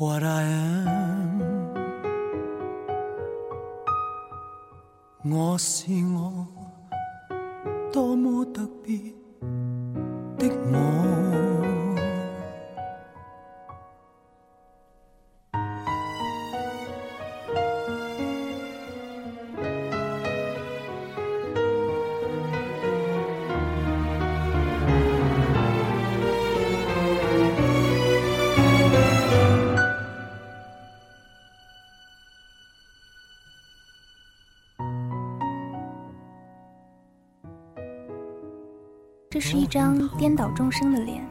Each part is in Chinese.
what I am。我是这是一张颠倒众生的脸，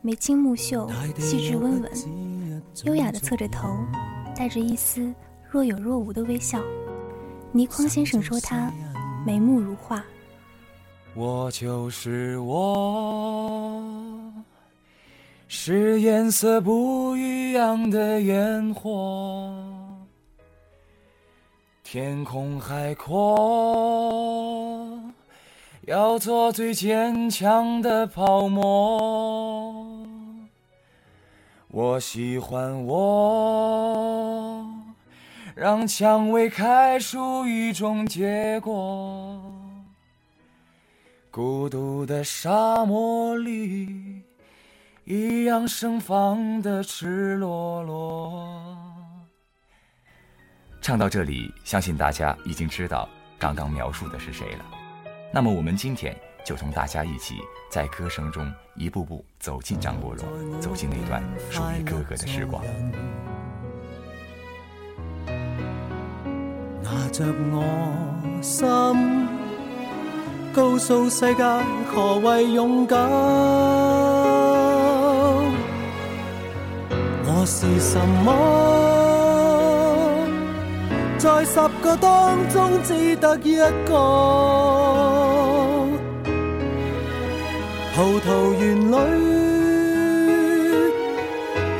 眉清目秀，细致温文，优雅的侧着头，带着一丝若有若无的微笑。倪匡先生说他眉目如画。我就是我，是颜色不一样的烟火，天空海阔。要做最坚强的泡沫。我喜欢我，让蔷薇开出一种结果。孤独的沙漠里，一样盛放的赤裸裸。唱到这里，相信大家已经知道刚刚描述的是谁了。那么我们今天就同大家一起在歌声中一步步走进张国荣，走进那段属于哥哥的时光。拿着我心，告诉世界何谓勇敢。我是什么？在十个当中只得一个，葡萄园里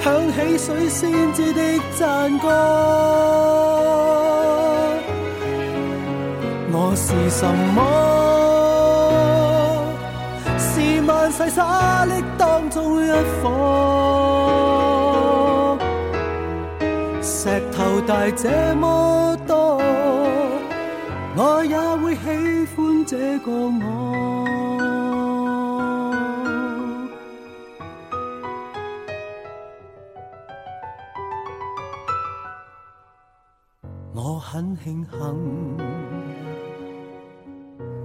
响起水仙子的赞歌。我是什么？是万世沙砾当中一颗，石头大这么多。我也会喜欢这个我。我很庆幸，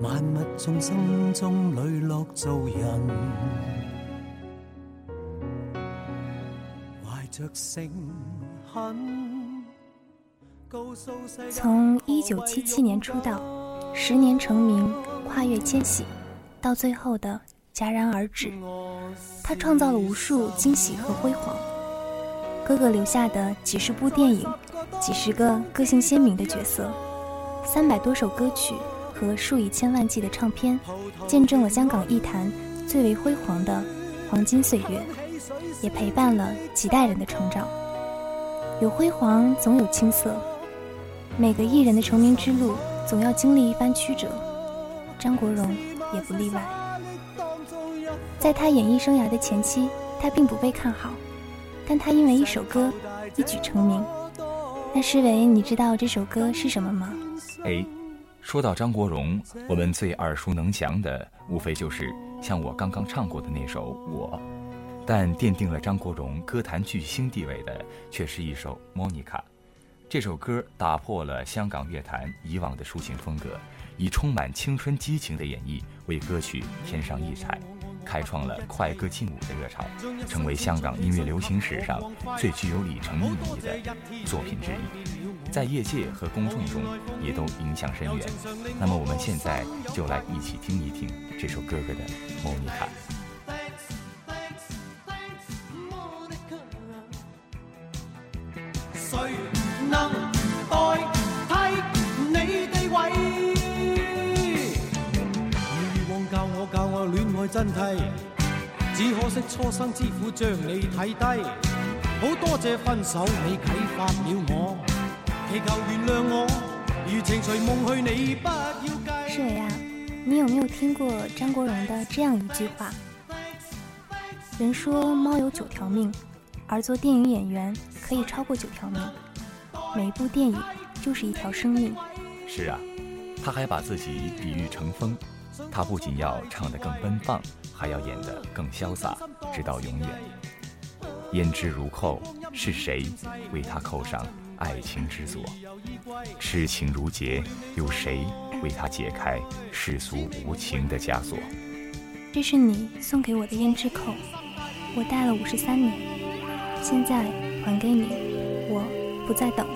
万物众生中磊落做人，怀着诚恳。从一九七七年出道，十年成名，跨越千禧，到最后的戛然而止，他创造了无数惊喜和辉煌。哥哥留下的几十部电影，几十个个性鲜明的角色，三百多首歌曲和数以千万计的唱片，见证了香港艺坛最为辉煌的黄金岁月，也陪伴了几代人的成长。有辉煌，总有青涩。每个艺人的成名之路，总要经历一番曲折，张国荣也不例外。在他演艺生涯的前期，他并不被看好，但他因为一首歌一举成名。那诗维，你知道这首歌是什么吗？哎，说到张国荣，我们最耳熟能详的，无非就是像我刚刚唱过的那首《我》，但奠定了张国荣歌坛巨星地位的，却是一首《莫妮卡》。这首歌打破了香港乐坛以往的抒情风格，以充满青春激情的演绎为歌曲添上异彩，开创了快歌劲舞的热潮，成为香港音乐流行史上最具有里程意义的作品之一，在业界和公众中也都影响深远。那么我们现在就来一起听一听这首哥哥的《莫妮卡》。真谛，只可惜初生之虎将你睇低。好多谢分手，你启发了我，祈求原谅我，如情随梦去，你不要介。是啊，你有没有听过张国荣的这样一句话？人说猫有九条命，而做电影演员可以超过九条命，每一部电影就是一条生命。是啊，他还把自己比喻成风，他不仅要唱得更奔放，还要演得更潇洒，直到永远。胭脂如扣，是谁为他扣上爱情之锁？痴情如结，有谁为他解开世俗无情的枷锁？这是你送给我的胭脂扣，我戴了五十三年，现在还给你，我不再等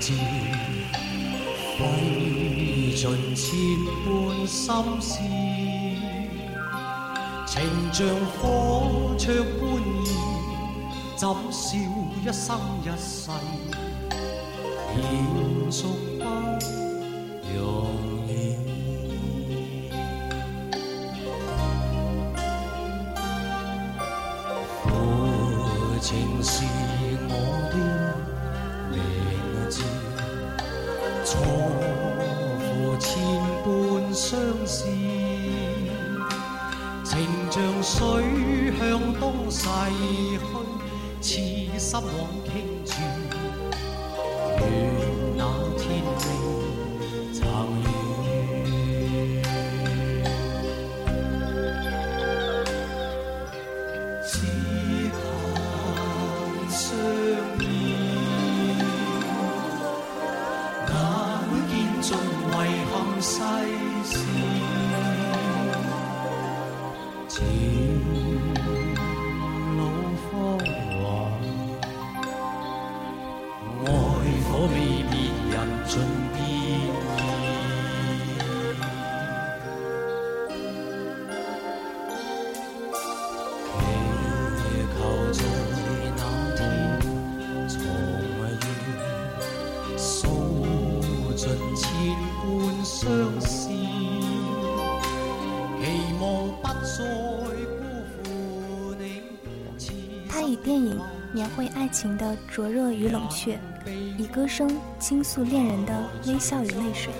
了。尽千般心思，情像火灼般热，怎笑一生一世，延续不容易。情是相思，情像水向东逝去，痴心枉倾注。火未灭，人尽变祈求在那天重遇，诉尽千。相思，期望不再辜负你。他以电影描绘爱情的灼热与冷却，以歌声倾诉恋人的微笑与泪水。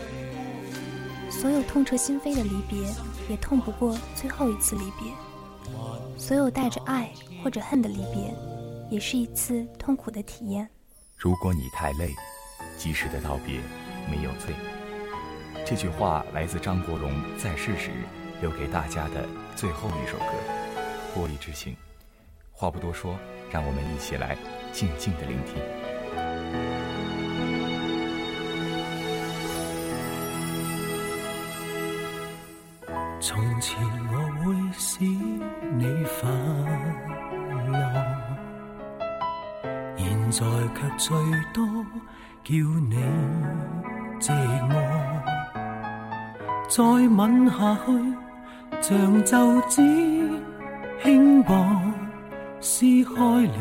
所有痛彻心扉的离别，也痛不过最后一次离别；所有带着爱或者恨的离别，也是一次痛苦的体验。如果你太累，及时的道别没有罪。这句话来自张国荣在世时留给大家的最后一首歌《玻璃之情》。话不多说，让我们一起来静静的聆听。从前我会使你快乐，现在却最多叫你寂寞。再吻下去，像皱纸轻薄撕开了，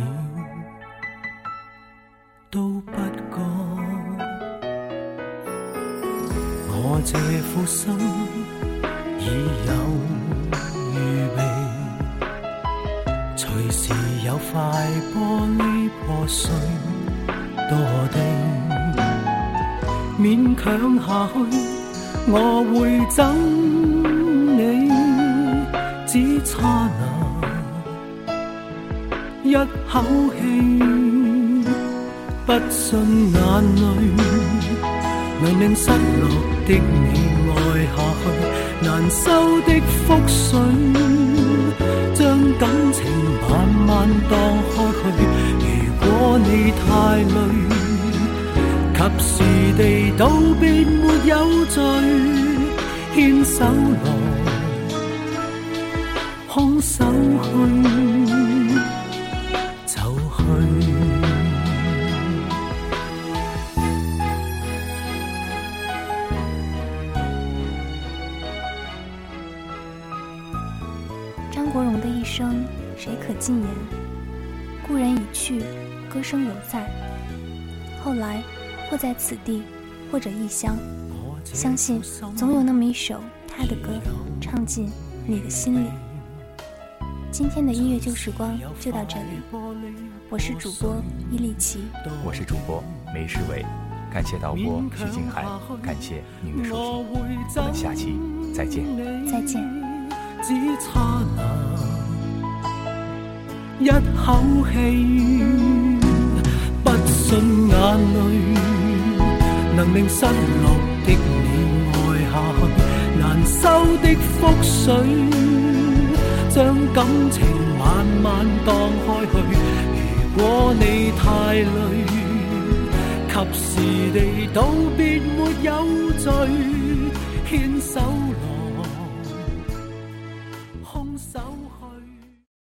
都不觉。我这副心已有预备，随时有块玻璃破碎堕地，勉强下去。我会憎你，只差那一口气，不信眼泪能令失落的你爱下去，难收的覆水将感情慢慢荡开去。如果你太累。及时地道别没有罪，牵手来，空手去就去。张国荣的一生，谁可尽言？故人已去，歌声犹在。后来。或在此地，或者异乡，相信总有那么一首他的歌，唱进你的心里。今天的音乐旧时光就到这里，我是主播伊利奇，我是主播梅世伟，感谢导播徐静海，感谢您的收听，我们下期再见。再见。只差那一口气，不信眼泪能令失落的你爱下去，难收的覆水，将感情慢慢荡开去。如果你太累，及时地道别没有罪，牵手。